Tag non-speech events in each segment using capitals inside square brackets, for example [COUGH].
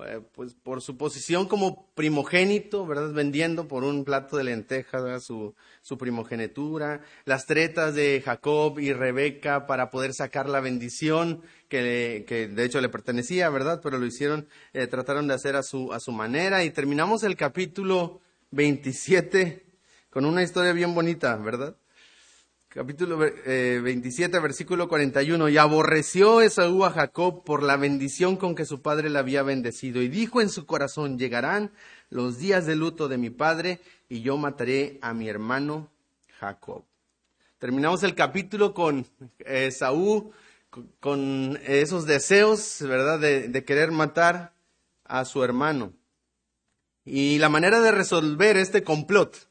eh, pues por su posición como primogénito, ¿verdad? Vendiendo por un plato de lentejas su, su primogenitura, las tretas de Jacob y Rebeca para poder sacar la bendición que, que de hecho le pertenecía, ¿verdad? Pero lo hicieron, eh, trataron de hacer a su, a su manera y terminamos el capítulo 27 con una historia bien bonita, ¿verdad? Capítulo 27, eh, versículo 41, y aborreció Esaú a Jacob por la bendición con que su padre le había bendecido, y dijo en su corazón, llegarán los días de luto de mi padre, y yo mataré a mi hermano Jacob. Terminamos el capítulo con Esaú, con esos deseos, ¿verdad?, de, de querer matar a su hermano. Y la manera de resolver este complot,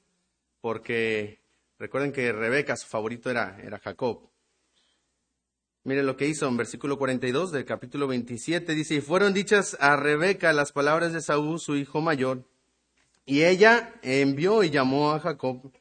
porque Recuerden que Rebeca, su favorito era, era Jacob. Miren lo que hizo en versículo 42 del capítulo 27. Dice, y fueron dichas a Rebeca las palabras de Saúl, su hijo mayor, y ella envió y llamó a Jacob,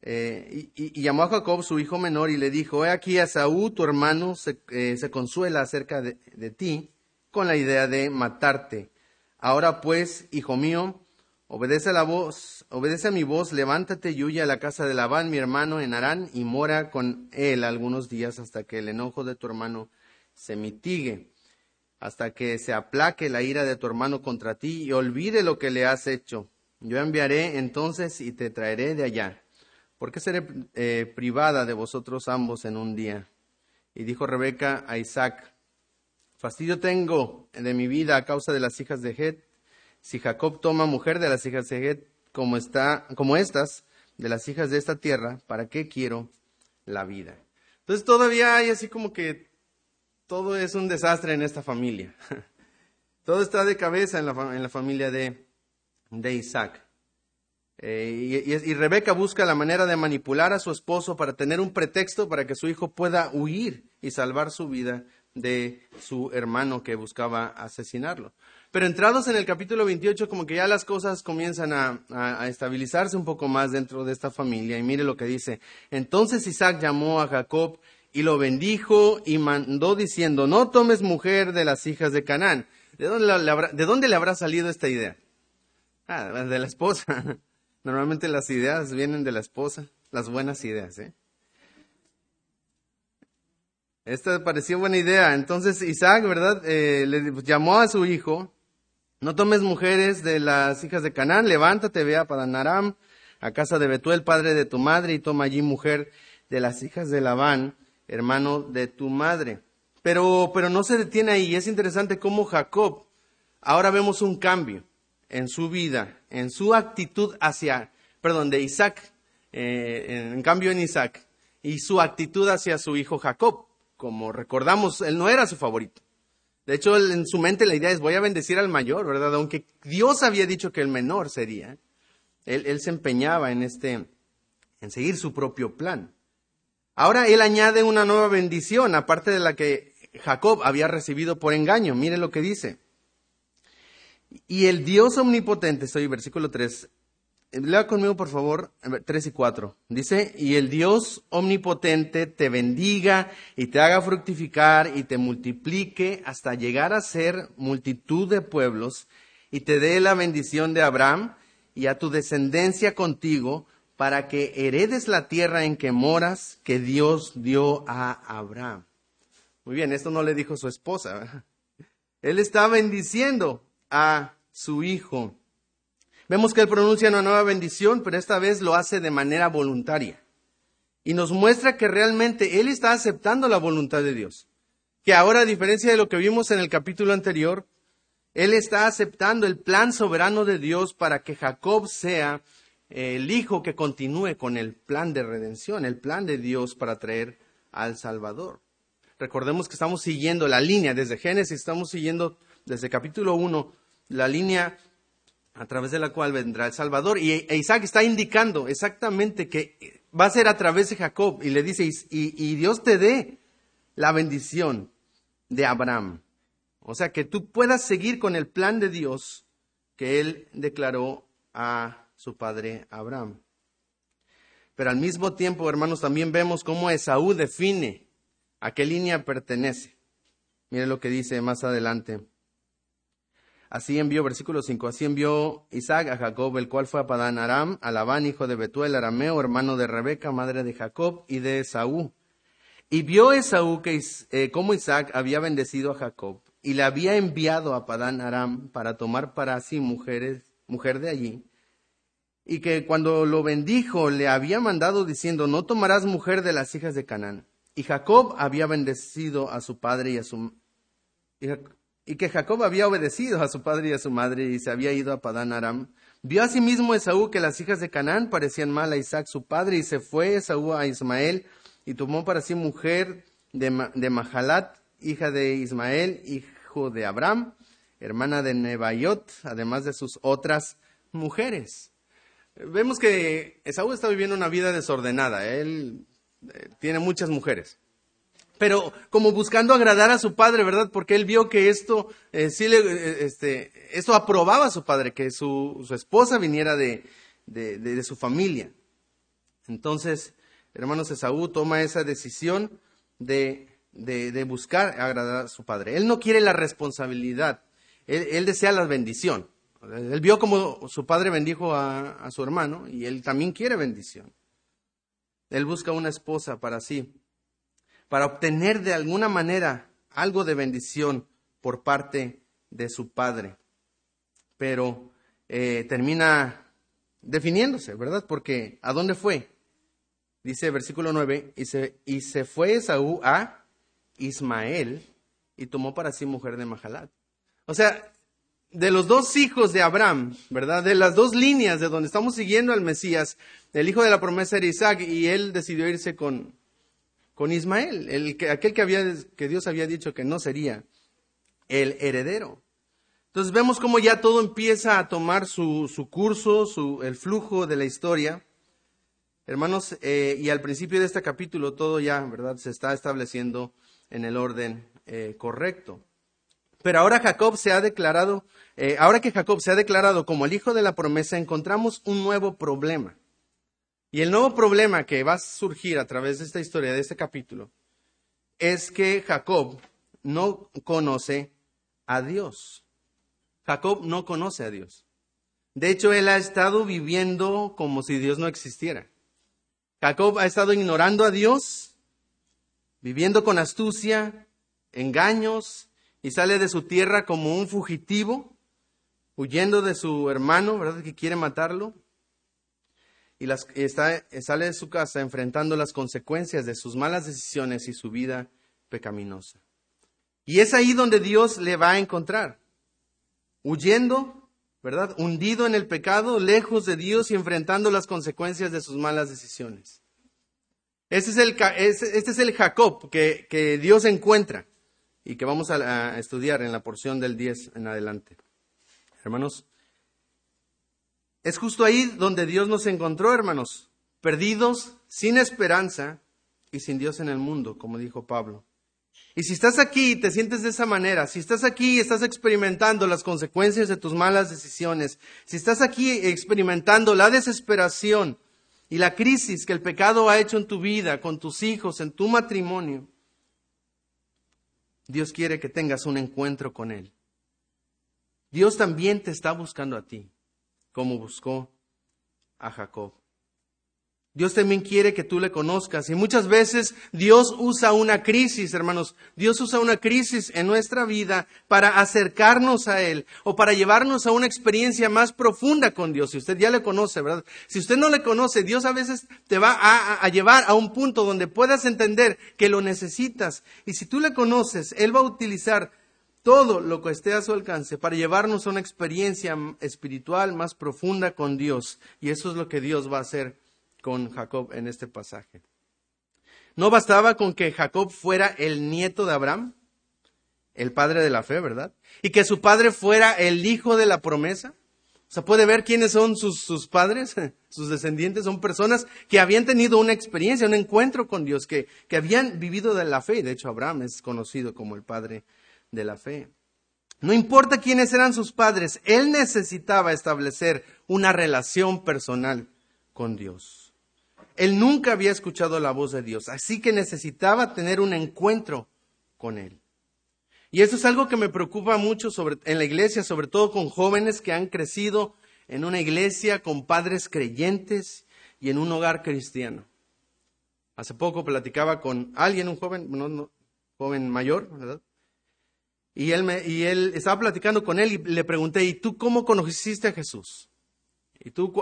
eh, y, llamó a Jacob su hijo menor y le dijo, he aquí a Saúl, tu hermano, se, eh, se consuela acerca de, de ti con la idea de matarte. Ahora pues, hijo mío, Obedece a la voz, obedece a mi voz, levántate y huye a la casa de Labán, mi hermano, en Arán, y mora con él algunos días hasta que el enojo de tu hermano se mitigue, hasta que se aplaque la ira de tu hermano contra ti y olvide lo que le has hecho. Yo enviaré entonces y te traeré de allá. ¿Por qué seré eh, privada de vosotros ambos en un día? Y dijo Rebeca a Isaac, fastidio tengo de mi vida a causa de las hijas de Het si Jacob toma mujer de las hijas de como, está, como estas, de las hijas de esta tierra, ¿para qué quiero la vida? Entonces todavía hay así como que todo es un desastre en esta familia. [LAUGHS] Todo está de cabeza en la, en la familia de, de Isaac. Eh, y, y, Rebeca busca la manera de manipular a su esposo para tener un pretexto para que su hijo pueda huir y salvar su vida de su hermano que buscaba asesinarlo. Pero entrados en el capítulo 28, como que ya las cosas comienzan a, estabilizarse un poco más dentro de esta familia. Y mire lo que dice. Entonces Isaac llamó a Jacob y lo bendijo y mandó diciendo, no tomes mujer de las hijas de Canaán. ¿De dónde, le habrá, ¿De dónde le habrá salido esta idea? Ah, de la esposa. [LAUGHS] Normalmente las ideas vienen de la esposa, las buenas ideas, ¿eh? Esta pareció buena idea. Entonces Isaac, ¿verdad? Eh, le llamó a su hijo no tomes mujeres de las hijas de Canaán, levántate, ve a Padanaram, a casa de Betuel, padre de tu madre, y toma allí mujer de las hijas de Labán, hermano de tu madre. Pero, pero no se detiene ahí. Es interesante cómo Jacob, ahora vemos un cambio en su vida, en su actitud hacia, perdón, de Isaac, eh, en cambio en Isaac, y su actitud hacia su hijo Jacob. Como recordamos, él no era su favorito. De hecho, en su mente la idea es voy a bendecir al mayor, ¿verdad? Aunque Dios había dicho que el menor sería. Él, se empeñaba en este, en seguir su propio plan. Ahora él añade una nueva bendición, aparte de la que Jacob había recibido por engaño. Mire lo que dice. Y el Dios omnipotente, estoy versículo 3, Lea conmigo, por favor, 3 y 4. Dice, y el Dios omnipotente te bendiga y te haga fructificar y te multiplique hasta llegar a ser multitud de pueblos y te dé la bendición de Abraham y a tu descendencia contigo para que heredes la tierra en que moras que Dios dio a Abraham. Muy bien, esto no le dijo su esposa. Él está bendiciendo a su hijo. Vemos que Él pronuncia una nueva bendición, pero esta vez lo hace de manera voluntaria. Y nos muestra que realmente Él está aceptando la voluntad de Dios. Que ahora, a diferencia de lo que vimos en el capítulo anterior, Él está aceptando el plan soberano de Dios para que Jacob sea eh, el hijo que continúe con el plan de redención, el plan de Dios para traer al Salvador. Recordemos que estamos siguiendo la línea desde Génesis, estamos siguiendo desde capítulo 1 la línea a través de la cual vendrá el Salvador. Y e Isaac está indicando exactamente que va a ser a través de Jacob. Y le dice, y, Dios te dé la bendición de Abraham. O sea, que tú puedas seguir con el plan de Dios que él declaró a su padre Abraham. Pero al mismo tiempo, hermanos, también vemos cómo Esaú define a qué línea pertenece. Mire lo que dice más adelante. Así envió, versículo 5, así envió Isaac a Jacob, el cual fue a Padán Aram, a Labán, hijo de Betuel, arameo, hermano de Rebeca, madre de Jacob, y de Esaú. Y vio Esaú que eh, como Isaac había bendecido a Jacob, y le había enviado a Padán Aram para tomar para sí mujeres, mujer de allí, y que cuando lo bendijo le había mandado diciendo, no tomarás mujer de las hijas de Canaán. Y Jacob había bendecido a su padre y a su y que Jacob había obedecido a su padre y a su madre y se había ido a Padán Aram. Vio asimismo Esaú que las hijas de Canaán parecían mal a Isaac su padre y se fue Esaú a Ismael y tomó para sí mujer de, de Mahalat, hija de Ismael, hijo de Abraham, hermana de Nebaiot, además de sus otras mujeres. Vemos que Esaú está viviendo una vida desordenada. Él eh, tiene muchas mujeres pero como buscando agradar a su padre, ¿verdad? Porque él vio que esto eh, sí le, eh, este, esto aprobaba a su padre, que su, su esposa viniera de, de, de, su familia. Entonces, hermanos, Esaú toma esa decisión de, de, buscar agradar a su padre. Él no quiere la responsabilidad, él, desea la bendición. Él vio como su padre bendijo a su hermano y él también quiere bendición. Él busca una esposa para sí para obtener de alguna manera algo de bendición por parte de su padre. Pero eh, termina definiéndose, ¿verdad? Porque ¿a dónde fue? Dice versículo 9, y se, y se fue Esaú a Ismael y tomó para sí mujer de Mahalat. O sea, de los dos hijos de Abraham, ¿verdad? De las dos líneas de donde estamos siguiendo al Mesías, el hijo de la promesa era Isaac y él decidió irse con, con Ismael, el que, aquel que, había, que Dios había dicho que no sería el heredero. Entonces vemos cómo ya todo empieza a tomar su, su curso, su, el flujo de la historia. Hermanos, eh, y al principio de este capítulo todo ya, ¿verdad? Se está estableciendo en el orden eh, correcto. Pero ahora Jacob se ha declarado, eh, ahora que Jacob se ha declarado como el hijo de la promesa, encontramos un nuevo problema. Y el nuevo problema que va a surgir a través de esta historia, de este capítulo, es que Jacob no conoce a Dios. Jacob no conoce a Dios. De hecho, él ha estado viviendo como si Dios no existiera. Jacob ha estado ignorando a Dios, viviendo con astucia, engaños, y sale de su tierra como un fugitivo, huyendo de su hermano, ¿verdad? Que quiere matarlo y, está, sale de su casa enfrentando las consecuencias de sus malas decisiones y su vida pecaminosa. Y es ahí donde Dios le va a encontrar, huyendo, ¿verdad? Hundido en el pecado, lejos de Dios y enfrentando las consecuencias de sus malas decisiones. Este es el, este es el Jacob que, que Dios encuentra y que vamos a, estudiar en la porción del 10 en adelante. Hermanos, es justo ahí donde Dios nos encontró, hermanos, perdidos, sin esperanza y sin Dios en el mundo, como dijo Pablo. Y si estás aquí y te sientes de esa manera, si estás aquí y estás experimentando las consecuencias de tus malas decisiones, si estás aquí experimentando la desesperación y la crisis que el pecado ha hecho en tu vida, con tus hijos, en tu matrimonio, Dios quiere que tengas un encuentro con Él. Dios también te está buscando a ti como buscó a Jacob. Dios también quiere que tú le conozcas y muchas veces Dios usa una crisis, hermanos, Dios usa una crisis en nuestra vida para acercarnos a Él o para llevarnos a una experiencia más profunda con Dios. Si usted ya le conoce, ¿verdad? Si usted no le conoce, Dios a veces te va a, a llevar a un punto donde puedas entender que lo necesitas y si tú le conoces, Él va a utilizar todo lo que esté a su alcance para llevarnos a una experiencia espiritual más profunda con Dios. Y eso es lo que Dios va a hacer con Jacob en este pasaje. No bastaba con que Jacob fuera el nieto de Abraham, el padre de la fe, ¿verdad? Y que su padre fuera el hijo de la promesa. O sea, puede ver quiénes son sus, sus padres, [LAUGHS] sus descendientes, son personas que habían tenido una experiencia, un encuentro con Dios, que, que habían vivido de la fe. De hecho, Abraham es conocido como el padre de la fe. No importa quiénes eran sus padres, él necesitaba establecer una relación personal con Dios. Él nunca había escuchado la voz de Dios, así que necesitaba tener un encuentro con él. Y eso es algo que me preocupa mucho sobre, en la iglesia, sobre todo con jóvenes que han crecido en una iglesia con padres creyentes y en un hogar cristiano. Hace poco platicaba con alguien, un joven, no, joven mayor, ¿verdad? Y él, me, y él estaba platicando con él y le pregunté, ¿y tú cómo conociste a Jesús? ¿Y tú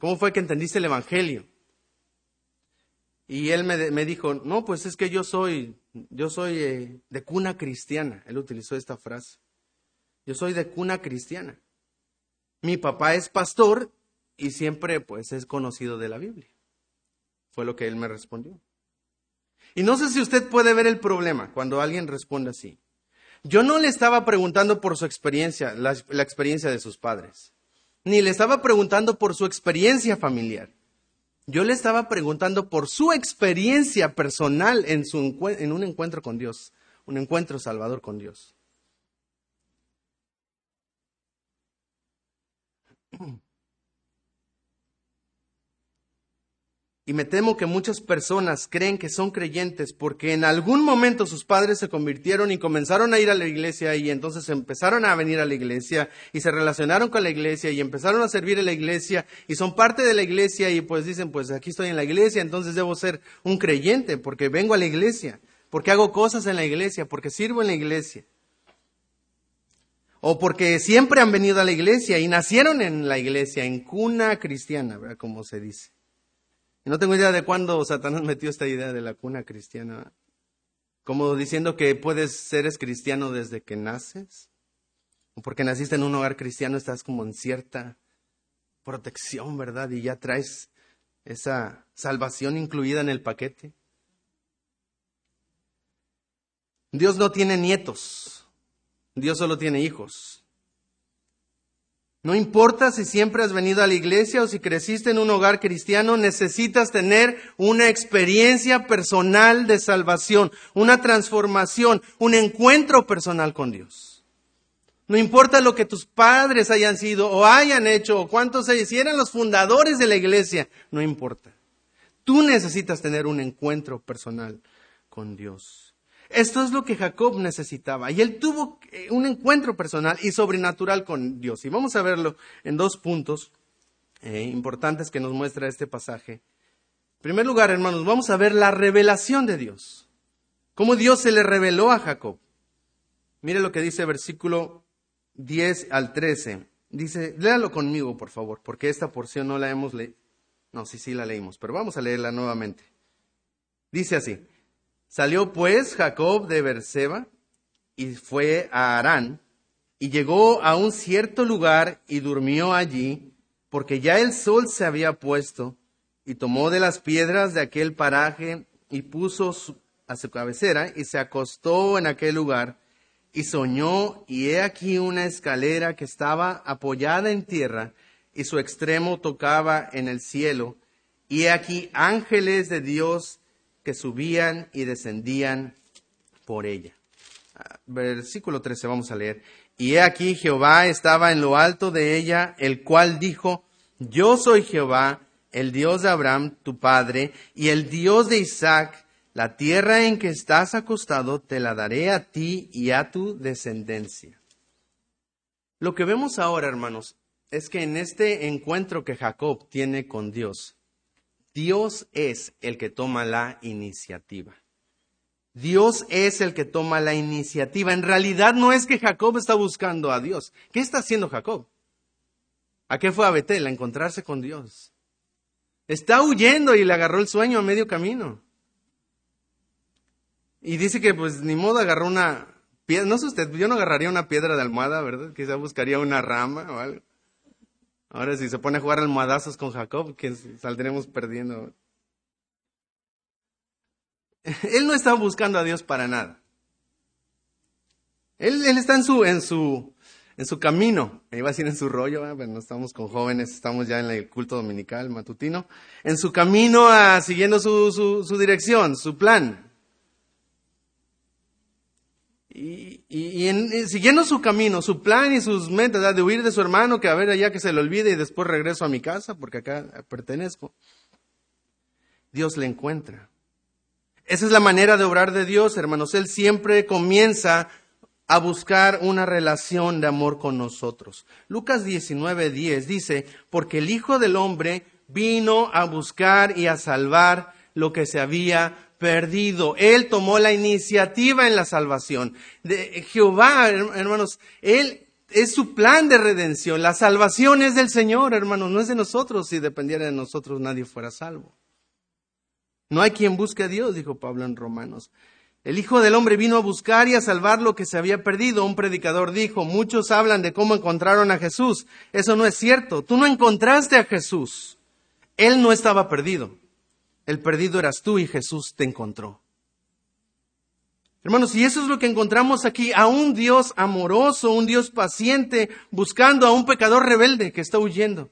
cómo fue que entendiste el Evangelio? Y él me, me dijo, no, pues es que yo soy, yo soy eh, de cuna cristiana. Él utilizó esta frase. Yo soy de cuna cristiana. Mi papá es pastor y siempre pues es conocido de la Biblia. Fue lo que él me respondió. Y no sé si usted puede ver el problema cuando alguien responde así. Yo no le estaba preguntando por su experiencia, la, experiencia de sus padres, ni le estaba preguntando por su experiencia familiar. Yo le estaba preguntando por su experiencia personal en, su, en un encuentro con Dios, un encuentro salvador con Dios. Y me temo que muchas personas creen que son creyentes porque en algún momento sus padres se convirtieron y comenzaron a ir a la iglesia y entonces empezaron a venir a la iglesia y se relacionaron con la iglesia y empezaron a servir en la iglesia y son parte de la iglesia y pues dicen, pues aquí estoy en la iglesia, entonces debo ser un creyente porque vengo a la iglesia, porque hago cosas en la iglesia, porque sirvo en la iglesia. O porque siempre han venido a la iglesia y nacieron en la iglesia, en cuna cristiana, ¿verdad? Como se dice. Y no tengo idea de cuándo Satanás metió esta idea de la cuna cristiana. Como diciendo que puedes ser cristiano desde que naces. O porque naciste en un hogar cristiano estás como en cierta protección, ¿verdad? Y ya traes esa salvación incluida en el paquete. Dios no tiene nietos. Dios solo tiene hijos. No importa si siempre has venido a la iglesia o si creciste en un hogar cristiano, necesitas tener una experiencia personal de salvación, una transformación, un encuentro personal con Dios. No importa lo que tus padres hayan sido o hayan hecho o cuántos ellos, si eran los fundadores de la iglesia, no importa. Tú necesitas tener un encuentro personal con Dios. Esto es lo que Jacob necesitaba. Y él tuvo eh, un encuentro personal y sobrenatural con Dios. Y vamos a verlo en dos puntos eh, importantes que nos muestra este pasaje. En primer lugar, hermanos, vamos a ver la revelación de Dios. Cómo Dios se le reveló a Jacob. Mire lo que dice versículo 10 al 13. Dice, léalo conmigo, por favor, porque esta porción no la hemos leído. No, sí, sí la leímos, pero vamos a leerla nuevamente. Dice así. Salió pues Jacob de Berseba y fue a Harán y llegó a un cierto lugar y durmió allí, porque ya el sol se había puesto, y tomó de las piedras de aquel paraje y puso a su cabecera y se acostó en aquel lugar y soñó y he aquí una escalera que estaba apoyada en tierra y su extremo tocaba en el cielo y he aquí ángeles de Dios que subían y descendían por ella. Ah, versículo 13 vamos a leer. Y he aquí Jehová estaba en lo alto de ella, el cual dijo, yo soy Jehová, el Dios de Abraham, tu padre, y el Dios de Isaac, la tierra en que estás acostado te la daré a ti y a tu descendencia. Lo que vemos ahora, hermanos, es que en este encuentro que Jacob tiene con Dios, Dios es el que toma la iniciativa. Dios es el que toma la iniciativa. En realidad no es que Jacob está buscando a Dios. ¿Qué está haciendo Jacob? ¿A qué fue a Betel? A encontrarse con Dios. Está huyendo y le agarró el sueño a medio camino. Y dice que pues ni modo agarró una piedra. No sé usted, yo no agarraría una piedra de almohada, ¿verdad? Quizá buscaría una rama o algo. Ahora si se pone a jugar almohadazos con Jacob, que saldremos perdiendo. [LAUGHS] Él no está buscando a Dios para nada. Él, está en su, camino. Iba a decir en su rollo, pero no estamos con jóvenes, estamos ya en el culto dominical matutino. En su camino a, siguiendo su, su, su dirección, su plan. Y, y, siguiendo su camino, su plan y sus metas, de huir de su hermano, que a ver allá que se le olvide y después regreso a mi casa porque acá pertenezco. Dios le encuentra. Esa es la manera de obrar de Dios, hermanos. Él siempre comienza a buscar una relación de amor con nosotros. Lucas 19:10 dice, porque el Hijo del Hombre vino a buscar y a salvar lo que se había perdido. Él tomó la iniciativa en la salvación. De Jehová, hermanos, Él es su plan de redención. La salvación es del Señor, hermanos, no es de nosotros. Si dependiera de nosotros, nadie fuera salvo. No hay quien busque a Dios, dijo Pablo en Romanos. El Hijo del Hombre vino a buscar y a salvar lo que se había perdido. Un predicador dijo, muchos hablan de cómo encontraron a Jesús. Eso no es cierto. Tú no encontraste a Jesús. Él no estaba perdido. El perdido eras tú y Jesús te encontró. Hermanos, y eso es lo que encontramos aquí, a un Dios amoroso, un Dios paciente, buscando a un pecador rebelde que está huyendo.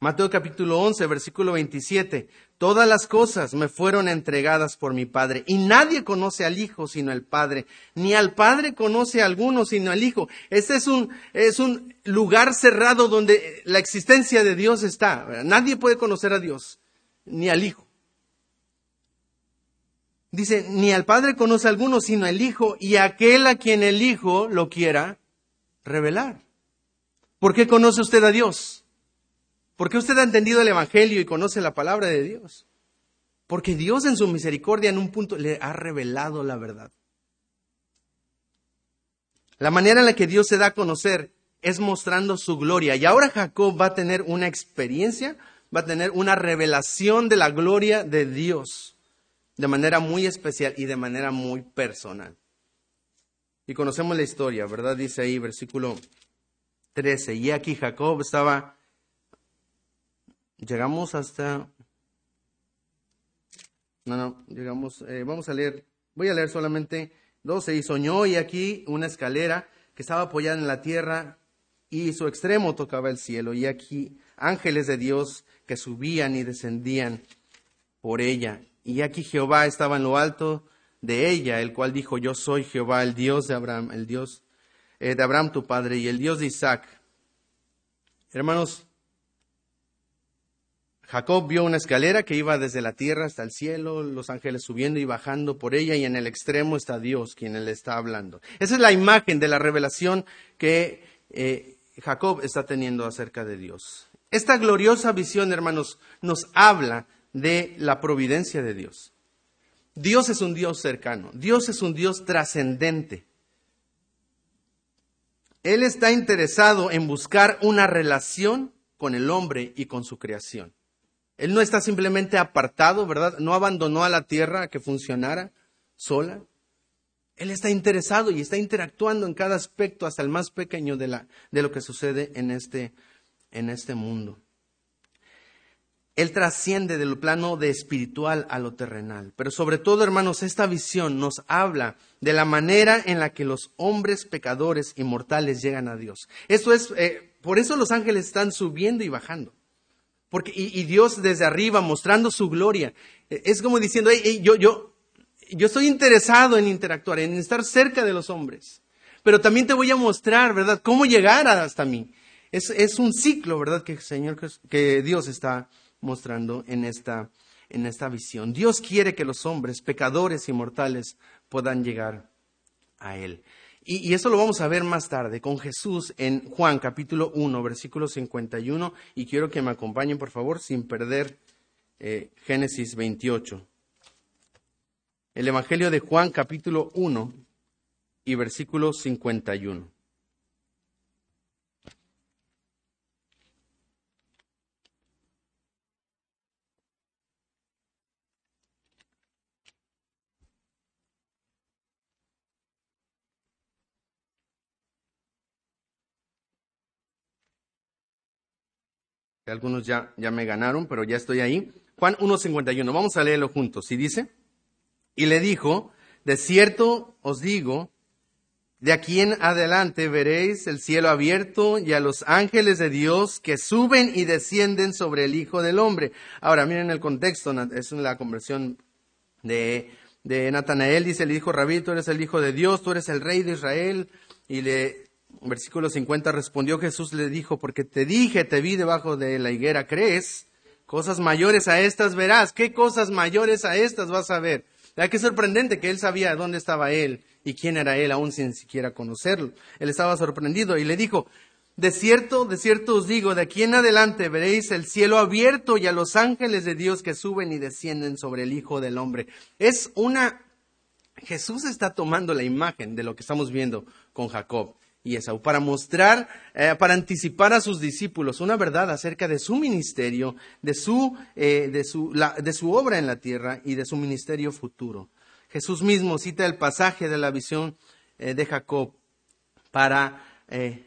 Mateo capítulo 11, versículo 27. Todas las cosas me fueron entregadas por mi Padre, y nadie conoce al Hijo sino el Padre, ni al Padre conoce a alguno sino al Hijo. Este es un, es un lugar cerrado donde la existencia de Dios está. Nadie puede conocer a Dios, ni al Hijo. Dice, ni al Padre conoce a alguno sino al Hijo, y aquel a quien el Hijo lo quiera revelar. ¿Por qué conoce usted a Dios? ¿Por qué usted ha entendido el Evangelio y conoce la palabra de Dios? Porque Dios en su misericordia en un punto le ha revelado la verdad. La manera en la que Dios se da a conocer es mostrando su gloria. Y ahora Jacob va a tener una experiencia, va a tener una revelación de la gloria de Dios de manera muy especial y de manera muy personal. Y conocemos la historia, ¿verdad? Dice ahí, versículo 13. Y aquí Jacob estaba Llegamos hasta... No, no, llegamos, eh, vamos a leer, voy a leer solamente 12. Y soñó y aquí una escalera que estaba apoyada en la tierra y su extremo tocaba el cielo. Y aquí ángeles de Dios que subían y descendían por ella. Y aquí Jehová estaba en lo alto de ella, el cual dijo, yo soy Jehová, el Dios de Abraham, el Dios eh, de Abraham tu padre y el Dios de Isaac. Hermanos, Jacob vio una escalera que iba desde la tierra hasta el cielo, los ángeles subiendo y bajando por ella, y en el extremo está Dios quien le está hablando. Esa es la imagen de la revelación que eh, Jacob está teniendo acerca de Dios. Esta gloriosa visión, hermanos, nos habla de la providencia de Dios. Dios es un Dios cercano, Dios es un Dios trascendente. Él está interesado en buscar una relación con el hombre y con su creación. Él no está simplemente apartado, ¿verdad? No abandonó a la tierra a que funcionara sola. Él está interesado y está interactuando en cada aspecto, hasta el más pequeño de, lo que sucede en este, en este mundo. Él trasciende del plano de espiritual a lo terrenal. Pero sobre todo, hermanos, esta visión nos habla de la manera en la que los hombres pecadores y mortales llegan a Dios. Es, eh, por eso los ángeles están subiendo y bajando. Porque, y, Dios desde arriba mostrando su gloria. Es como diciendo, yo, yo, yo estoy interesado en interactuar, en estar cerca de los hombres. Pero también te voy a mostrar, ¿verdad?, cómo llegar hasta mí. Es, es un ciclo, ¿verdad?, que, Señor, que Dios está mostrando en esta, en esta visión. Dios quiere que los hombres, pecadores y mortales, puedan llegar a Él. Y, eso lo vamos a ver más tarde con Jesús en Juan capítulo 1, versículo 51. Y quiero que me acompañen, por favor, sin perder eh, Génesis 28. El Evangelio de Juan capítulo 1 y versículo 51. Algunos ya, ya me ganaron, pero ya estoy ahí. Juan 1.51, vamos a leerlo juntos. Y dice, y le dijo, de cierto os digo, de aquí en adelante veréis el cielo abierto y a los ángeles de Dios que suben y descienden sobre el Hijo del Hombre. Ahora, miren el contexto, es la conversión de, de Natanael, dice, le dijo, Rabí, tú eres el Hijo de Dios, tú eres el Rey de Israel. Y le Versículo 50 respondió Jesús, le dijo, porque te dije, te vi debajo de la higuera, ¿crees? Cosas mayores a estas verás. ¿Qué cosas mayores a estas vas a ver? Ya que sorprendente que él sabía dónde estaba él y quién era él aún sin siquiera conocerlo. Él estaba sorprendido y le dijo, de cierto, de cierto os digo, de aquí en adelante veréis el cielo abierto y a los ángeles de Dios que suben y descienden sobre el Hijo del Hombre. Es una... Jesús está tomando la imagen de lo que estamos viendo con Jacob y Esaú para mostrar, eh, para anticipar a sus discípulos una verdad acerca de su ministerio, de su, eh, de, su, de su obra en la tierra y de su ministerio futuro. Jesús mismo cita el pasaje de la visión eh, de Jacob para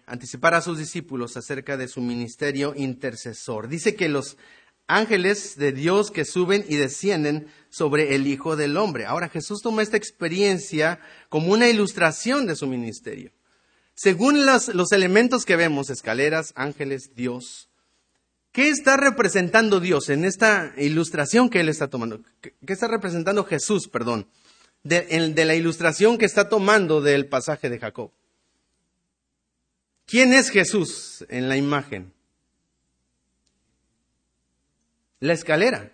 anticipar a sus discípulos acerca de su ministerio intercesor. Dice que los ángeles de Dios que suben y descienden sobre el Hijo del Hombre. Ahora Jesús toma esta experiencia como una ilustración de su ministerio. Según los, elementos que vemos, escaleras, ángeles, Dios, ¿qué está representando Dios en esta ilustración que él está tomando? ¿Qué, está representando Jesús, perdón, de, de la ilustración que está tomando del pasaje de Jacob? ¿Quién es Jesús en la imagen? La escalera.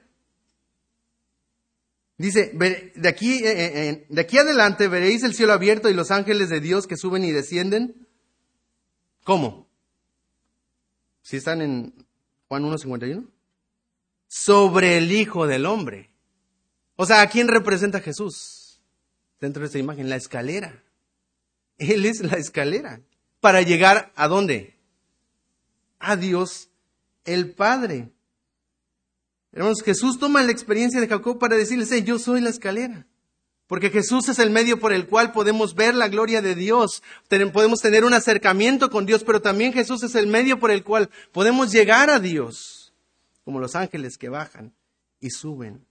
Dice, de aquí, eh, eh, de aquí adelante veréis el cielo abierto y los ángeles de Dios que suben y descienden. ¿Cómo? Si están en Juan 1.51. Sobre el Hijo del Hombre. O sea, ¿a quién representa Jesús? Dentro de esta imagen, la escalera. Él es la escalera. Para llegar a dónde? A Dios el Padre. Hermanos, Jesús toma la experiencia de Jacob para decirles, yo soy la escalera. Porque Jesús es el medio por el cual podemos ver la gloria de Dios, podemos tener un acercamiento con Dios, pero también Jesús es el medio por el cual podemos llegar a Dios, como los ángeles que bajan y suben.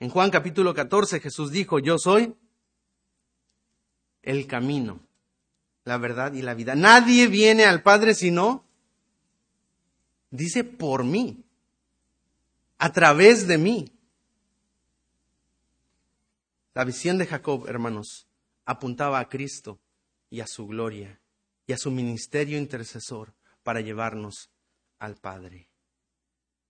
En Juan capítulo 14 Jesús dijo, yo soy el camino, la verdad y la vida. Nadie viene al Padre sino, dice, por mí a través de mí. La visión de Jacob, hermanos, apuntaba a Cristo y a su gloria y a su ministerio intercesor para llevarnos al Padre.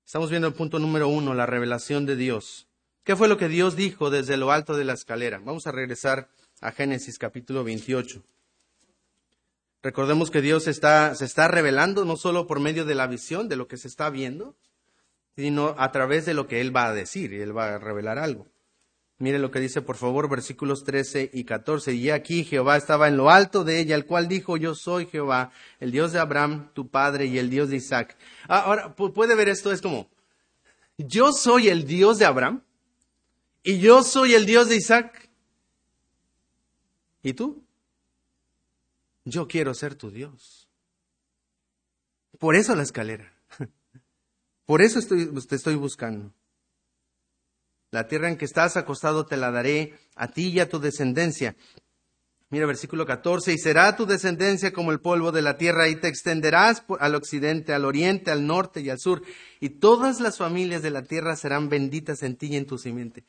Estamos viendo el punto número uno, la revelación de Dios. ¿Qué fue lo que Dios dijo desde lo alto de la escalera? Vamos a regresar a Génesis capítulo 28. Recordemos que Dios se está revelando no solo por medio de la visión de lo que se está viendo, sino a través de lo que Él va a decir y Él va a revelar algo. Mire lo que dice, por favor, versículos 13 y 14. Y aquí Jehová estaba en lo alto de ella, el cual dijo, yo soy Jehová, el Dios de Abraham, tu padre, y el Dios de Isaac. Ah, ahora, puede ver esto, es como, yo soy el Dios de Abraham, y yo soy el Dios de Isaac. ¿Y tú? Yo quiero ser tu Dios. Por eso la escalera. Por eso te estoy buscando. La tierra en que estás acostado te la daré a ti y a tu descendencia. Mira versículo 14, y será tu descendencia como el polvo de la tierra, y te extenderás al occidente, al oriente, al norte y al sur, y todas las familias de la tierra serán benditas en ti y en tu simiente.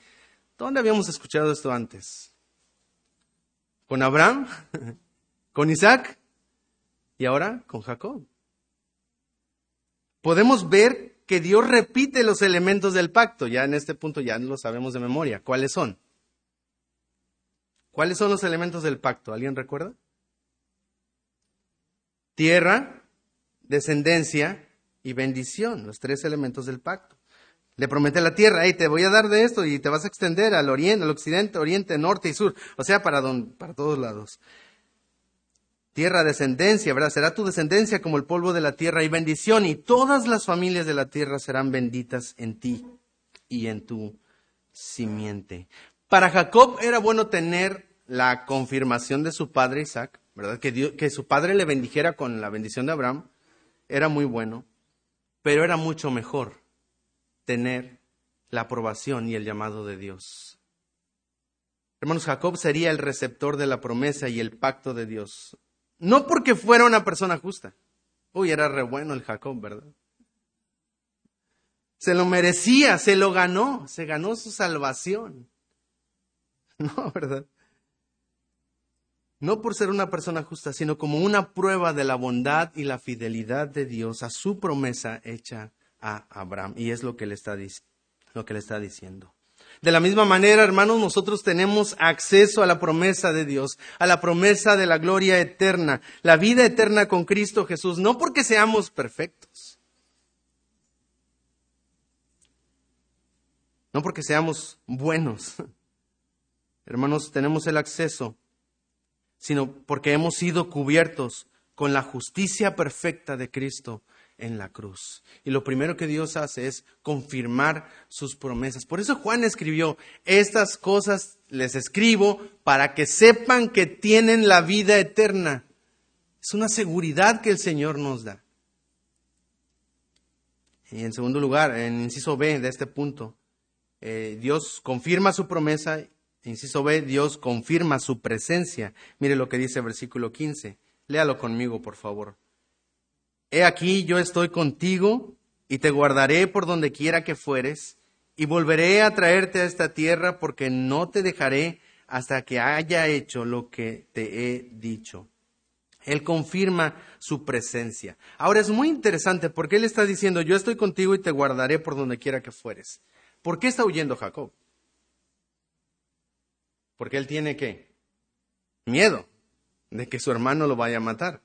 ¿Dónde habíamos escuchado esto antes? ¿Con Abraham? [LAUGHS] ¿Con Isaac? ¿Y ahora con Jacob? Podemos ver que Dios repite los elementos del pacto. Ya en este punto ya lo sabemos de memoria. ¿Cuáles son? ¿Cuáles son los elementos del pacto? ¿Alguien recuerda? Tierra, descendencia y bendición, los tres elementos del pacto. Le promete la tierra, hey, te voy a dar de esto y te vas a extender al oriente, al occidente, oriente, norte y sur, o sea, para, para todos lados tierra, descendencia, ¿verdad? Será tu descendencia como el polvo de la tierra y bendición, y todas las familias de la tierra serán benditas en ti y en tu simiente. Para Jacob era bueno tener la confirmación de su padre Isaac, ¿verdad? Que, que su padre le bendijera con la bendición de Abraham, era muy bueno, pero era mucho mejor tener la aprobación y el llamado de Dios. Hermanos, Jacob sería el receptor de la promesa y el pacto de Dios. No porque fuera una persona justa. Uy, era re bueno el Jacob, ¿verdad? Se lo merecía, se lo ganó, se ganó su salvación. [LAUGHS] No, ¿verdad? No por ser una persona justa, sino como una prueba de la bondad y la fidelidad de Dios a su promesa hecha a Abraham. Y es lo que le está, lo que le está diciendo. De la misma manera, hermanos, nosotros tenemos acceso a la promesa de Dios, a la promesa de la gloria eterna, la vida eterna con Cristo Jesús, no porque seamos perfectos, no porque seamos buenos. [LAUGHS] Hermanos, tenemos el acceso, sino porque hemos sido cubiertos con la justicia perfecta de Cristo en la cruz. Y lo primero que Dios hace es confirmar sus promesas. Por eso Juan escribió, estas cosas les escribo para que sepan que tienen la vida eterna. Es una seguridad que el Señor nos da. Y en segundo lugar, en inciso B de este punto, eh, Dios confirma su promesa. Inciso B, Dios confirma su presencia. Mire lo que dice el versículo 15. Léalo conmigo, por favor. He aquí yo estoy contigo y te guardaré por donde quiera que fueres, y volveré a traerte a esta tierra porque no te dejaré hasta que haya hecho lo que te he dicho. Él confirma su presencia. Ahora es muy interesante porque él está diciendo, yo estoy contigo y te guardaré por donde quiera que fueres. ¿Por qué está huyendo Jacob? Porque él tiene qué? Miedo de que su hermano lo vaya a matar.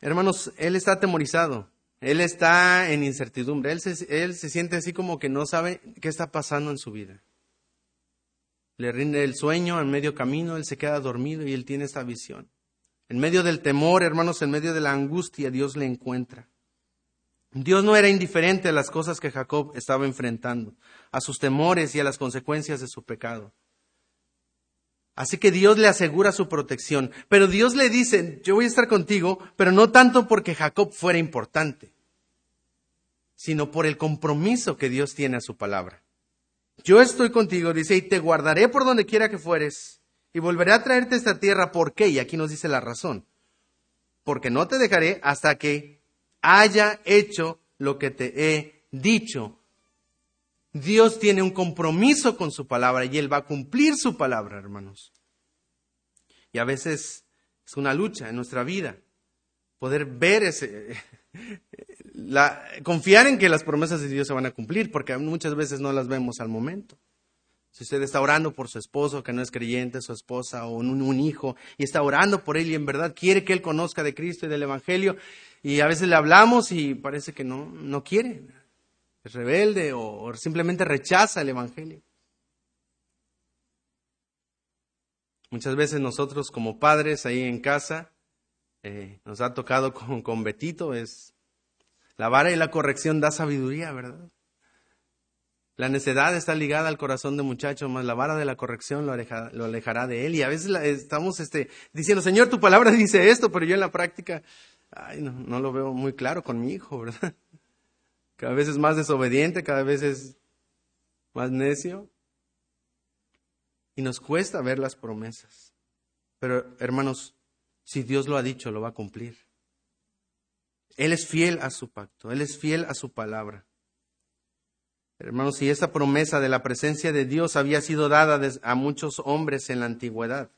Hermanos, él está atemorizado, él está en incertidumbre, él se, él se siente así como que no sabe qué está pasando en su vida. Le rinde el sueño en medio camino, él se queda dormido y él tiene esta visión. En medio del temor, hermanos, en medio de la angustia, Dios le encuentra. Dios no era indiferente a las cosas que Jacob estaba enfrentando, a sus temores y a las consecuencias de su pecado. Así que Dios le asegura su protección. Pero Dios le dice, yo voy a estar contigo, pero no tanto porque Jacob fuera importante, sino por el compromiso que Dios tiene a su palabra. Yo estoy contigo, dice, y te guardaré por donde quiera que fueres, y volveré a traerte a esta tierra. ¿Por qué? Y aquí nos dice la razón. Porque no te dejaré hasta que haya hecho lo que te he dicho. Dios tiene un compromiso con su palabra y Él va a cumplir su palabra, hermanos. Y a veces es una lucha en nuestra vida poder ver ese, [LAUGHS] confiar en que las promesas de Dios se van a cumplir, porque muchas veces no las vemos al momento. Si usted está orando por su esposo que no es creyente, su esposa o un, un, hijo, y está orando por él y en verdad quiere que él conozca de Cristo y del Evangelio, y a veces le hablamos y parece que no, no quiere rebelde o, simplemente rechaza el Evangelio. Muchas veces nosotros como padres ahí en casa eh, nos ha tocado con, con Betito, es la vara y la corrección da sabiduría, ¿verdad? La necedad está ligada al corazón de muchacho, más la vara de la corrección lo, alejará de él. Y a veces estamos este, diciendo, Señor, tu palabra [LAUGHS] dice esto, pero yo en la práctica, ay, no, no lo veo muy claro con mi hijo, ¿verdad? Cada vez es más desobediente, cada vez es más necio. Y nos cuesta ver las promesas. Pero hermanos, si Dios lo ha dicho, lo va a cumplir. Él es fiel a su pacto, Él es fiel a su palabra. Hermanos, si esta promesa de la presencia de Dios había sido dada a muchos hombres en la antigüedad.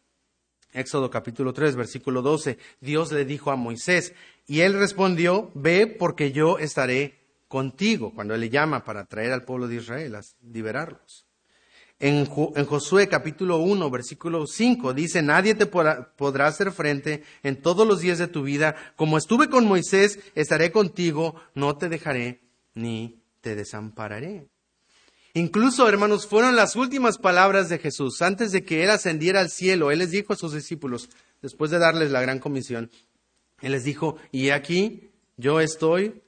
Éxodo capítulo 3, versículo 12, Dios le dijo a Moisés, y él respondió, ve porque yo estaré contigo cuando Él le llama para traer al pueblo de Israel, a liberarlos. En, Josué capítulo 1, versículo 5 dice, nadie te podrá hacer frente en todos los días de tu vida. Como estuve con Moisés, estaré contigo, no te dejaré ni te desampararé. Incluso, hermanos, fueron las últimas palabras de Jesús. Antes de que Él ascendiera al cielo, Él les dijo a sus discípulos, después de darles la gran comisión, Él les dijo, y aquí yo estoy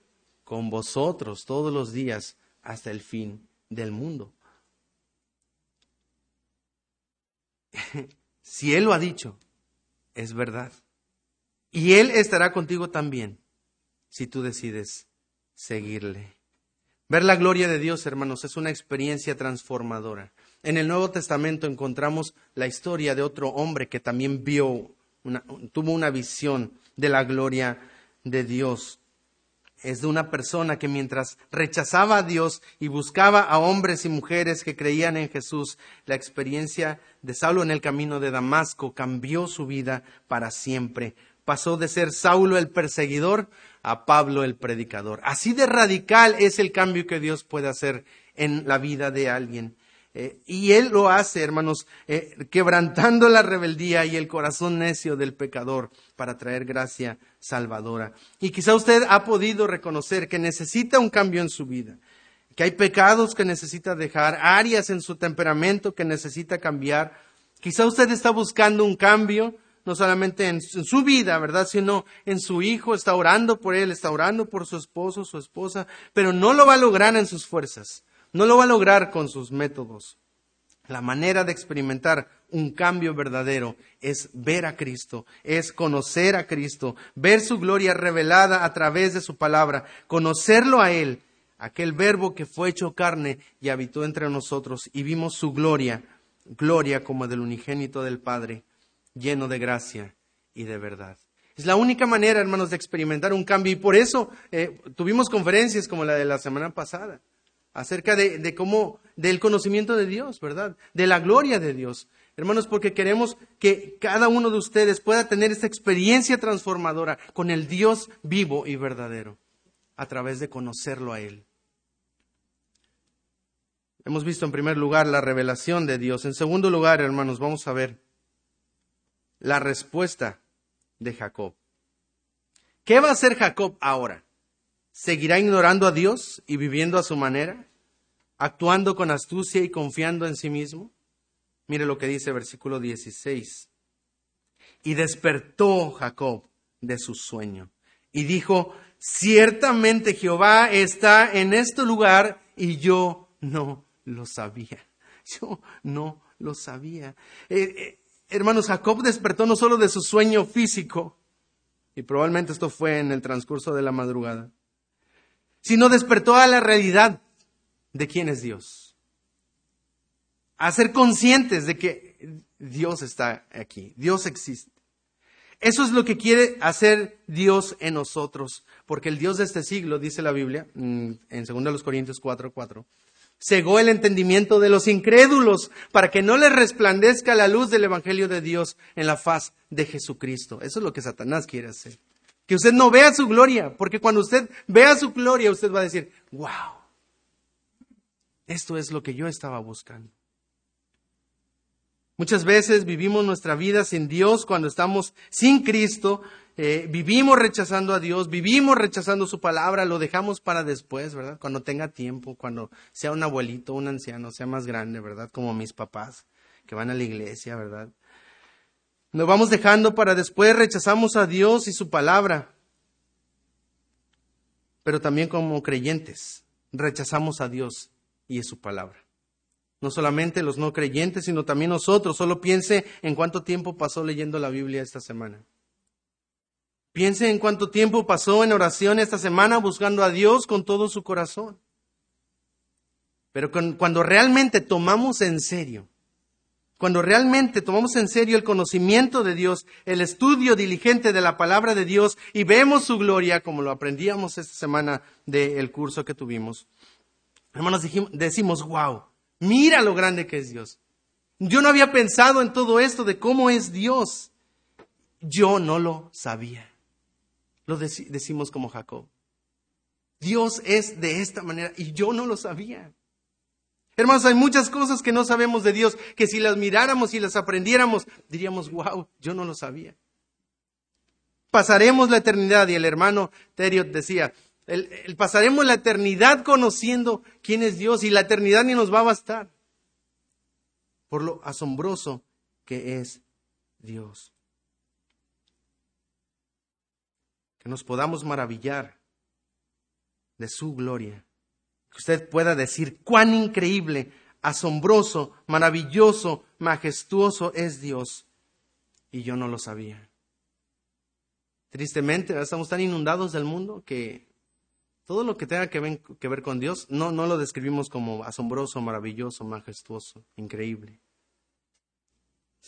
con vosotros todos los días hasta el fin del mundo. [LAUGHS] si Él lo ha dicho, es verdad. Y Él estará contigo también si tú decides seguirle. Ver la gloria de Dios, hermanos, es una experiencia transformadora. En el Nuevo Testamento encontramos la historia de otro hombre que también vio, tuvo una visión de la gloria de Dios es de una persona que mientras rechazaba a Dios y buscaba a hombres y mujeres que creían en Jesús, la experiencia de Saulo en el camino de Damasco cambió su vida para siempre. pasó de ser Saulo el perseguidor a Pablo el predicador. Así de radical es el cambio que Dios puede hacer en la vida de alguien. Eh, y Él lo hace, hermanos, eh, quebrantando la rebeldía y el corazón necio del pecador para traer gracia salvadora. Y quizá usted ha podido reconocer que necesita un cambio en su vida, que hay pecados que necesita dejar, áreas en su temperamento que necesita cambiar. Quizá usted está buscando un cambio, no solamente en su vida, ¿verdad? Sino en su hijo, está orando por él, está orando por su esposo, su esposa, pero no lo va a lograr en sus fuerzas no lo va a lograr con sus métodos. La manera de experimentar un cambio verdadero es ver a Cristo, es conocer a Cristo, ver su gloria revelada a través de su palabra, conocerlo a Él, aquel verbo que fue hecho carne y habitó entre nosotros y vimos su gloria, gloria como del unigénito del Padre, lleno de gracia y de verdad. Es la única manera, hermanos, de experimentar un cambio y por eso eh, tuvimos conferencias como la de la semana pasada acerca de, cómo, del conocimiento de Dios, ¿verdad? De la gloria de Dios. Hermanos, porque queremos que cada uno de ustedes pueda tener esta experiencia transformadora con el Dios vivo y verdadero, a través de conocerlo a Él. Hemos visto en primer lugar la revelación de Dios. En segundo lugar, hermanos, vamos a ver la respuesta de Jacob. ¿Qué va a hacer Jacob ahora? ¿Seguirá ignorando a Dios y viviendo a su manera? ¿Actuando con astucia y confiando en sí mismo? Mire lo que dice versículo 16. Y despertó Jacob de su sueño y dijo, ciertamente Jehová está en este lugar y yo no lo sabía. [LAUGHS] Yo no lo sabía. Eh, eh, hermanos, Jacob despertó no solo de su sueño físico, y probablemente esto fue en el transcurso de la madrugada, sino despertó a la realidad de quién es Dios. A ser conscientes de que Dios está aquí, Dios existe. Eso es lo que quiere hacer Dios en nosotros, porque el Dios de este siglo, dice la Biblia, mm, en 2 Corintios 4, 4, cegó el entendimiento de los incrédulos para que no les resplandezca la luz del Evangelio de Dios en la faz de Jesucristo. Eso es lo que Satanás quiere hacer que usted no vea su gloria, porque cuando usted vea su gloria, usted va a decir, wow, esto es lo que yo estaba buscando. Muchas veces vivimos nuestra vida sin Dios cuando estamos sin Cristo, eh, vivimos rechazando a Dios, vivimos rechazando su palabra, lo dejamos para después, ¿verdad? Cuando tenga tiempo, cuando sea un abuelito, un anciano, sea más grande, ¿verdad? Como mis papás que van a la iglesia, ¿verdad? Nos vamos dejando para después rechazamos a Dios y su palabra. Pero también como creyentes rechazamos a Dios y su palabra. No solamente los no creyentes, sino también nosotros. Solo piense en cuánto tiempo pasó leyendo la Biblia esta semana. Piense en cuánto tiempo pasó en oración esta semana buscando a Dios con todo su corazón. Pero cuando realmente tomamos en serio cuando realmente tomamos en serio el conocimiento de Dios, el estudio diligente de la palabra de Dios y vemos su gloria, como lo aprendíamos esta semana del curso que tuvimos, hermanos, decimos, wow, mira lo grande que es Dios. Yo no había pensado en todo esto de cómo es Dios. Yo no lo sabía. Lo decimos como Jacob. Dios es de esta manera y yo no lo sabía. Hermanos, hay muchas cosas que no sabemos de Dios, que si las miráramos y las aprendiéramos, diríamos, wow, yo no lo sabía. Pasaremos la eternidad, y el hermano Teriot decía, pasaremos la eternidad conociendo quién es Dios y la eternidad ni nos va a bastar por lo asombroso que es Dios. Que nos podamos maravillar de su gloria que usted pueda decir cuán increíble, asombroso, maravilloso, majestuoso es Dios. Y yo no lo sabía. Tristemente, estamos tan inundados del mundo que todo lo que tenga que ver, con Dios no, no lo describimos como asombroso, maravilloso, majestuoso, increíble.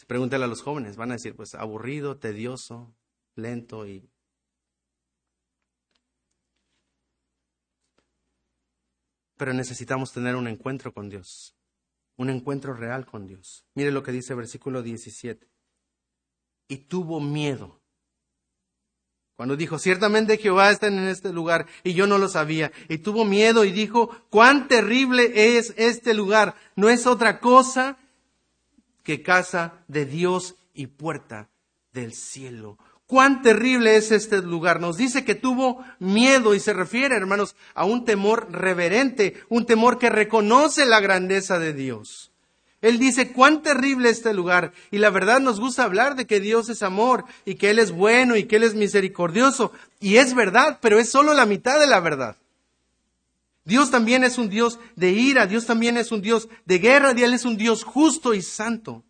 Pregúntale a los jóvenes, van a decir, pues aburrido, tedioso, lento y pero necesitamos tener un encuentro con Dios, un encuentro real con Dios. Mire lo que dice versículo 17. Y tuvo miedo Cuando dijo, ciertamente Jehová está en este lugar y yo no lo sabía. Y tuvo miedo y dijo, cuán terrible es este lugar. No es otra cosa que casa de Dios y puerta del cielo. Cuán terrible es este lugar. Nos dice que tuvo miedo y se refiere, hermanos, a un temor reverente, un temor que reconoce la grandeza de Dios. Él dice, cuán terrible este lugar. Y la verdad nos gusta hablar de que Dios es amor y que Él es bueno y que Él es misericordioso. Y es verdad, pero es solo la mitad de la verdad. Dios también es un Dios de ira, Dios también es un Dios de guerra y Él es un Dios justo y santo.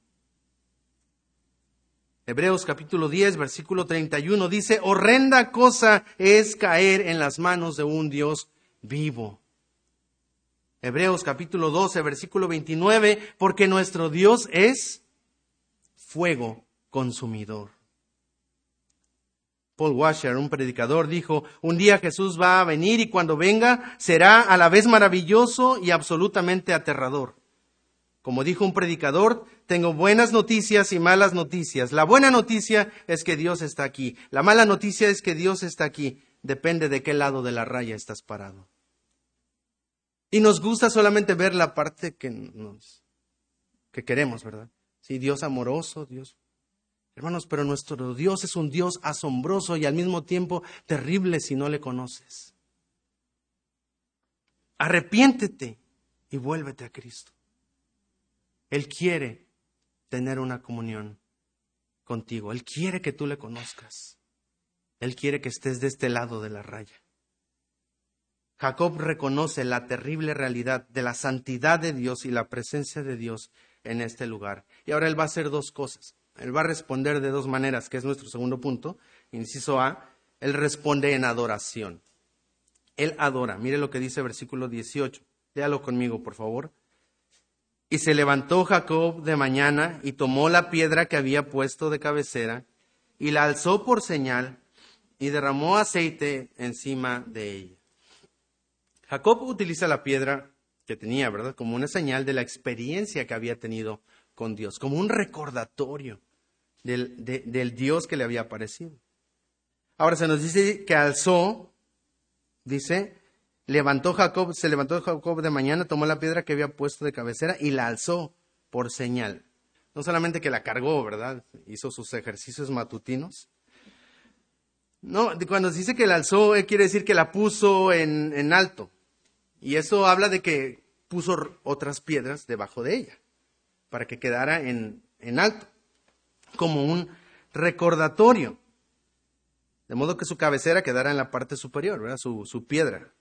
Hebreos capítulo 10, versículo 31 dice, horrenda cosa es caer en las manos de un Dios vivo. Hebreos capítulo 12, versículo 29, porque nuestro Dios es fuego consumidor. Paul Washer, un predicador, dijo, un día Jesús va a venir y cuando venga será a la vez maravilloso y absolutamente aterrador. Como dijo un predicador, tengo buenas noticias y malas noticias. La buena noticia es que Dios está aquí. La mala noticia es que Dios está aquí. Depende de qué lado de la raya estás parado. Y nos gusta solamente ver la parte que nos que queremos, ¿verdad? Sí, Dios amoroso, Dios. Hermanos, pero nuestro Dios es un Dios asombroso y al mismo tiempo terrible si no le conoces. Arrepiéntete y vuélvete a Cristo. Él quiere tener una comunión contigo. Él quiere que tú le conozcas. Él quiere que estés de este lado de la raya. Jacob reconoce la terrible realidad de la santidad de Dios y la presencia de Dios en este lugar. Y ahora él va a hacer dos cosas. Él va a responder de dos maneras, que es nuestro segundo punto. Inciso A, él responde en adoración. Él adora. Mire lo que dice versículo 18. Léalo conmigo, por favor. Y se levantó Jacob de mañana y tomó la piedra que había puesto de cabecera y la alzó por señal y derramó aceite encima de ella. Jacob utiliza la piedra que tenía, ¿verdad? Como una señal de la experiencia que había tenido con Dios, como un recordatorio del, del Dios que le había aparecido. Ahora se nos dice que alzó, dice, Levantó Jacob, se levantó Jacob de mañana, tomó la piedra que había puesto de cabecera y la alzó por señal. No solamente que la cargó, ¿verdad? Hizo sus ejercicios matutinos. No, cuando se dice que la alzó, eh, quiere decir que la puso en, en alto. Y eso habla de que puso otras piedras debajo de ella, para que quedara en, en alto, como un recordatorio. De modo que su cabecera quedara en la parte superior, ¿verdad? Su, su piedra.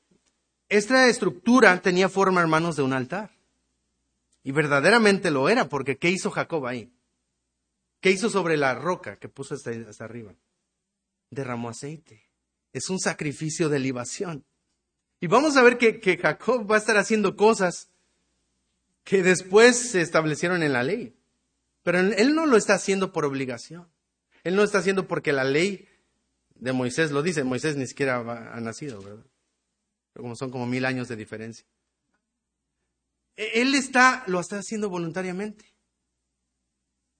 Esta estructura tenía forma, hermanos, de un altar. Y verdaderamente lo era, porque ¿qué hizo Jacob ahí? ¿Qué hizo sobre la roca que puso hasta, arriba? Derramó aceite. Es un sacrificio de libación. Y vamos a ver que, que Jacob va a estar haciendo cosas que después se establecieron en la ley. Pero él no lo está haciendo por obligación. Él no está haciendo porque la ley de Moisés lo dice. Moisés ni siquiera ha nacido, ¿verdad? Como son como mil años de diferencia. E-, él está, lo está haciendo voluntariamente.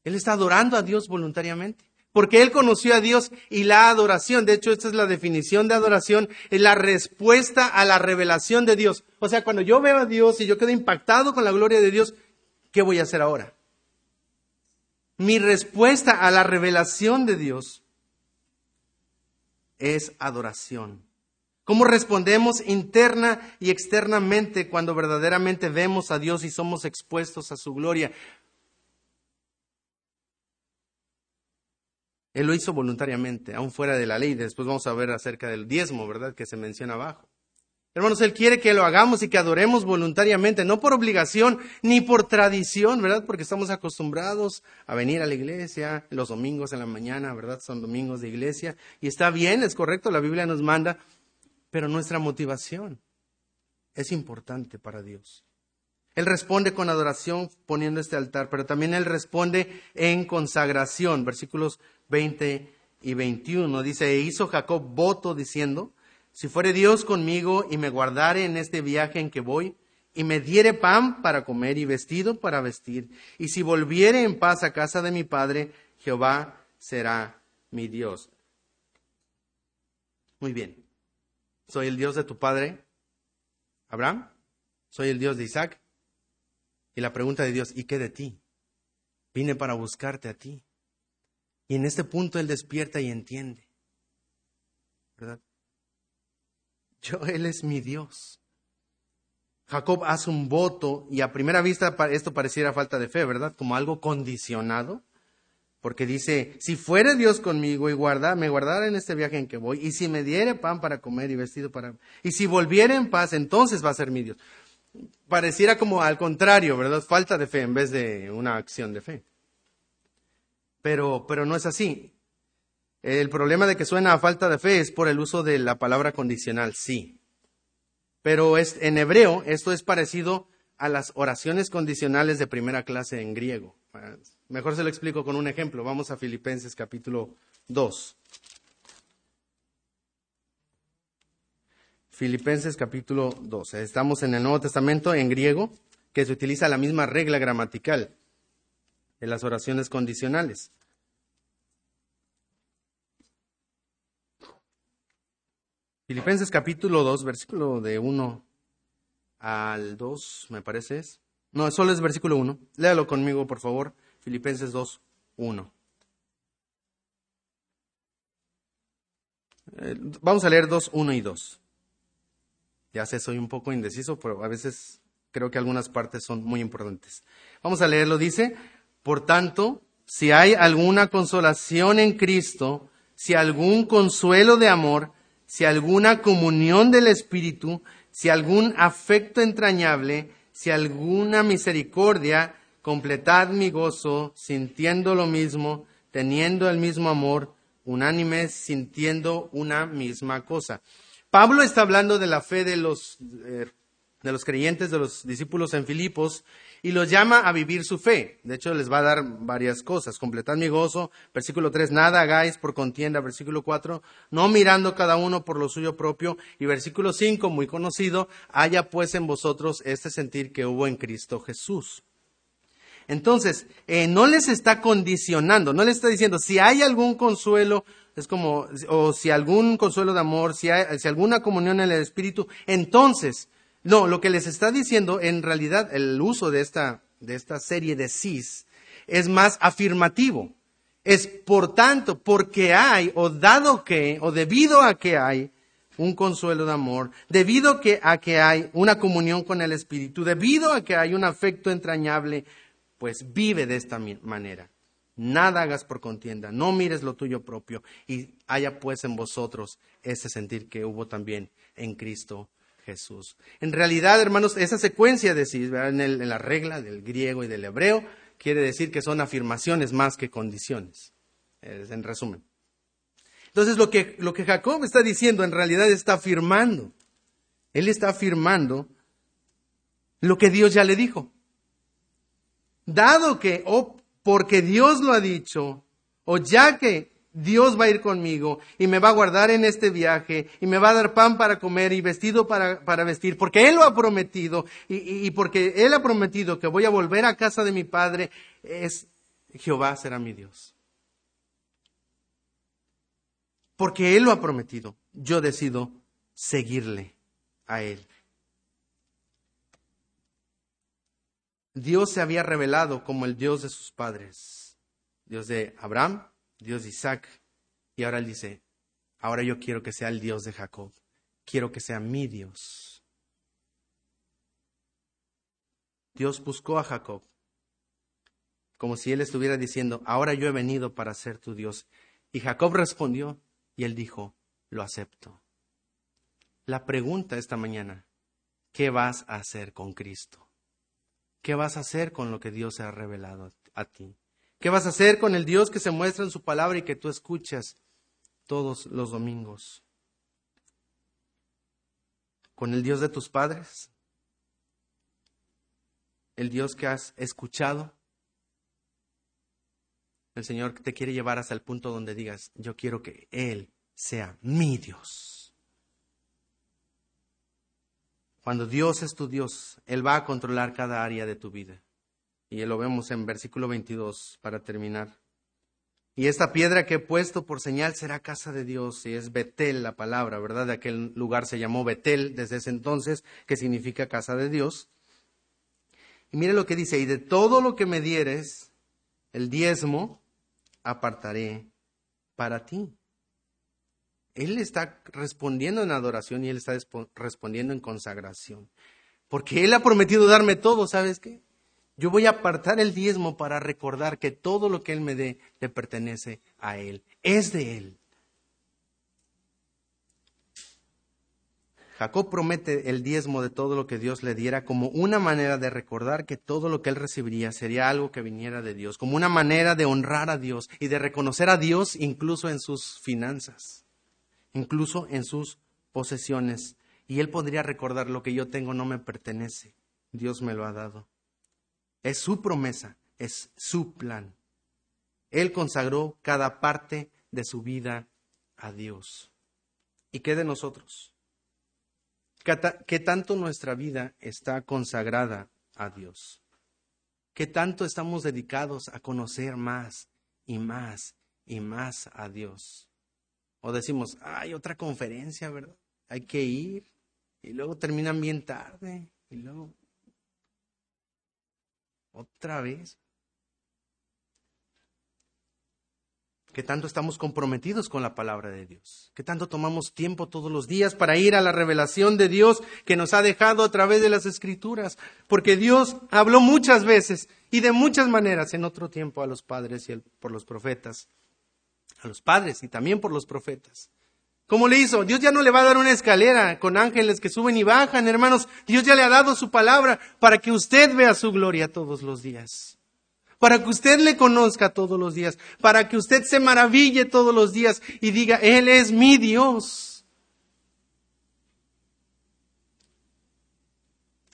Él está adorando a Dios voluntariamente. Porque él conoció a Dios y la adoración, de hecho esta es la definición de adoración, es la respuesta a la revelación de Dios. O sea, cuando yo veo a Dios y yo quedo impactado con la gloria de Dios, ¿qué voy a hacer ahora? Mi respuesta a la revelación de Dios es adoración. ¿Cómo respondemos interna y externamente cuando verdaderamente vemos a Dios y somos expuestos a su gloria? Él lo hizo voluntariamente, aún fuera de la ley. Después vamos a ver acerca del diezmo, ¿verdad? Que se menciona abajo. Hermanos, Él quiere que lo hagamos y que adoremos voluntariamente, no por obligación ni por tradición, ¿verdad? Porque estamos acostumbrados a venir a la iglesia los domingos en la mañana, ¿verdad? Son domingos de iglesia. Y está bien, es correcto, la Biblia nos manda, pero nuestra motivación es importante para Dios. Él responde con adoración poniendo este altar, pero también Él responde en consagración. Versículos 20 y 21 dice, e hizo Jacob voto diciendo, si fuere Dios conmigo y me guardare en este viaje en que voy, y me diere pan para comer y vestido para vestir, y si volviere en paz a casa de mi padre, Jehová será mi Dios. Muy bien. Soy el Dios de tu padre, Abraham. Soy el Dios de Isaac. Y la pregunta de Dios, ¿y qué de ti? Vine para buscarte a ti. Y en este punto él despierta y entiende. ¿Verdad? Yo, él es mi Dios. Jacob hace un voto y a primera vista esto pareciera falta de fe, ¿verdad? Como algo condicionado. Porque dice, si fuere Dios conmigo y guarda, me guardara en este viaje en que voy, y si me diere pan para comer y vestido para... Y si volviera en paz, entonces va a ser mi Dios. Pareciera como al contrario, ¿verdad? Falta de fe en vez de una acción de fe. Pero, pero no es así. El problema de que suena a falta de fe es por el uso de la palabra condicional, sí. Pero es, en hebreo esto es parecido a las oraciones condicionales de primera clase en griego. Mejor se lo explico con un ejemplo. Vamos a Filipenses capítulo 2. Filipenses capítulo 2. Estamos en el Nuevo Testamento en griego, que se utiliza la misma regla gramatical de las oraciones condicionales. Filipenses capítulo 2, versículo de 1 al 2, me parece. No, solo es versículo 1. Léalo conmigo, por favor. Filipenses 2, 1. Eh, vamos a leer 2, 1 y 2. Ya sé, soy un poco indeciso, pero a veces creo que algunas partes son muy importantes. Vamos a leerlo. Dice, por tanto, si hay alguna consolación en Cristo, si algún consuelo de amor, si alguna comunión del Espíritu, si algún afecto entrañable, si alguna misericordia, completad mi gozo, sintiendo lo mismo, teniendo el mismo amor, unánimes, sintiendo una misma cosa. Pablo está hablando de la fe de los, eh, de los creyentes, de los discípulos en Filipos, y los llama a vivir su fe. De hecho, les va a dar varias cosas. Completad mi gozo. Versículo 3, nada hagáis por contienda. Versículo 4, no mirando cada uno por lo suyo propio. Y versículo 5, muy conocido, haya pues en vosotros este sentir que hubo en Cristo Jesús. Entonces, eh, no les está condicionando, no les está diciendo, si hay algún consuelo, es como, o si algún consuelo de amor, si hay si alguna comunión en el Espíritu, entonces no, lo que les está diciendo, en realidad, el uso de esta, de esta serie de cis es más afirmativo. Es por tanto, porque hay, o dado que, o debido a que hay un consuelo de amor, debido a que hay una comunión con el Espíritu, debido a que hay un afecto entrañable, pues vive de esta manera. Nada hagas por contienda, no mires lo tuyo propio y haya pues en vosotros ese sentir que hubo también en Cristo Jesús. En realidad, hermanos, esa secuencia de sí, en, la regla del griego y del hebreo, quiere decir que son afirmaciones más que condiciones, en resumen. Entonces, lo que, lo que Jacob está diciendo en realidad está afirmando. Él está afirmando lo que Dios ya le dijo. Dado que, o porque Dios lo ha dicho, o ya que Dios va a ir conmigo y me va a guardar en este viaje y me va a dar pan para comer y vestido para, para vestir, porque Él lo ha prometido y, y, porque Él ha prometido que voy a volver a casa de mi Padre, es Jehová será mi Dios. Porque Él lo ha prometido, yo decido seguirle a Él. Dios se había revelado como el Dios de sus padres, Dios de Abraham, Dios de Isaac. Y ahora él dice, ahora yo quiero que sea el Dios de Jacob. Quiero que sea mi Dios. Dios buscó a Jacob como si él estuviera diciendo, ahora yo he venido para ser tu Dios. Y Jacob respondió y él dijo, lo acepto. La pregunta esta mañana, ¿qué vas a hacer con Cristo? ¿Qué vas a hacer con lo que Dios ha revelado a ti? ¿Qué vas a hacer con el Dios que se muestra en su palabra y que tú escuchas todos los domingos? ¿Con el Dios de tus padres? ¿El Dios que has escuchado? El Señor te quiere llevar hasta el punto donde digas, yo quiero que Él sea mi Dios. Cuando Dios es tu Dios, Él va a controlar cada área de tu vida. Y lo vemos en versículo 22 para terminar. Y esta piedra que he puesto por señal será casa de Dios, y es Betel la palabra, ¿verdad? De aquel lugar se llamó Betel desde ese entonces, que significa casa de Dios. Y mire lo que dice, y de todo lo que me dieres, el diezmo, apartaré para ti. Él está respondiendo en adoración y Él está respondiendo en consagración. Porque Él ha prometido darme todo, ¿sabes qué? Yo voy a apartar el diezmo para recordar que todo lo que Él me dé le pertenece a Él. Es de Él. Jacob promete el diezmo de todo lo que Dios le diera como una manera de recordar que todo lo que él recibiría sería algo que viniera de Dios, como una manera de honrar a Dios y de reconocer a Dios incluso en sus finanzas, incluso en sus posesiones. Y él podría recordar lo que yo tengo no me pertenece, Dios me lo ha dado. Es su promesa, es su plan. Él consagró cada parte de su vida a Dios. ¿Y qué de nosotros? ¿Qué tanto nuestra vida está consagrada a Dios? ¿Qué tanto estamos dedicados a conocer más y más y más a Dios? O decimos, hay otra conferencia, ¿verdad? Hay que ir. Y luego terminan bien tarde. Y luego otra vez. ¿Qué tanto estamos comprometidos con la palabra de Dios? ¿Qué tanto tomamos tiempo todos los días para ir a la revelación de Dios que nos ha dejado a través de las escrituras? Porque Dios habló muchas veces y de muchas maneras en otro tiempo a los padres y por los profetas. A los padres y también por los profetas. ¿Cómo le hizo? Dios ya no le va a dar una escalera con ángeles que suben y bajan, hermanos. Dios ya le ha dado su palabra para que usted vea su gloria todos los días. Para que usted le conozca todos los días. Para que usted se maraville todos los días y diga, Él es mi Dios.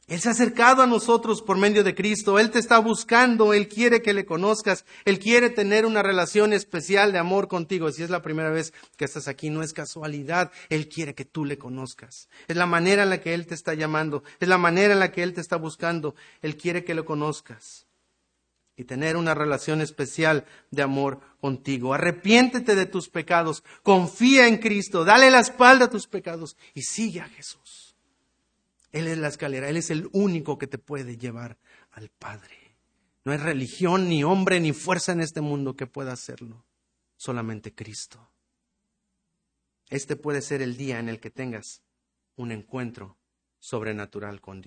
Él se ha acercado a nosotros por medio de Cristo. Él te está buscando. Él quiere que le conozcas. Él quiere tener una relación especial de amor contigo. Si es la primera vez que estás aquí, no es casualidad. Él quiere que tú le conozcas. Es la manera en la que Él te está llamando. Es la manera en la que Él te está buscando. Él quiere que lo conozcas. Y tener una relación especial de amor contigo. Arrepiéntete de tus pecados. Confía en Cristo. Dale la espalda a tus pecados. Y sigue a Jesús. Él es la escalera, Él es el único que te puede llevar al Padre. No hay religión, ni hombre, ni fuerza en este mundo que pueda hacerlo, solamente Cristo. Este puede ser el día en el que tengas un encuentro sobrenatural con Dios.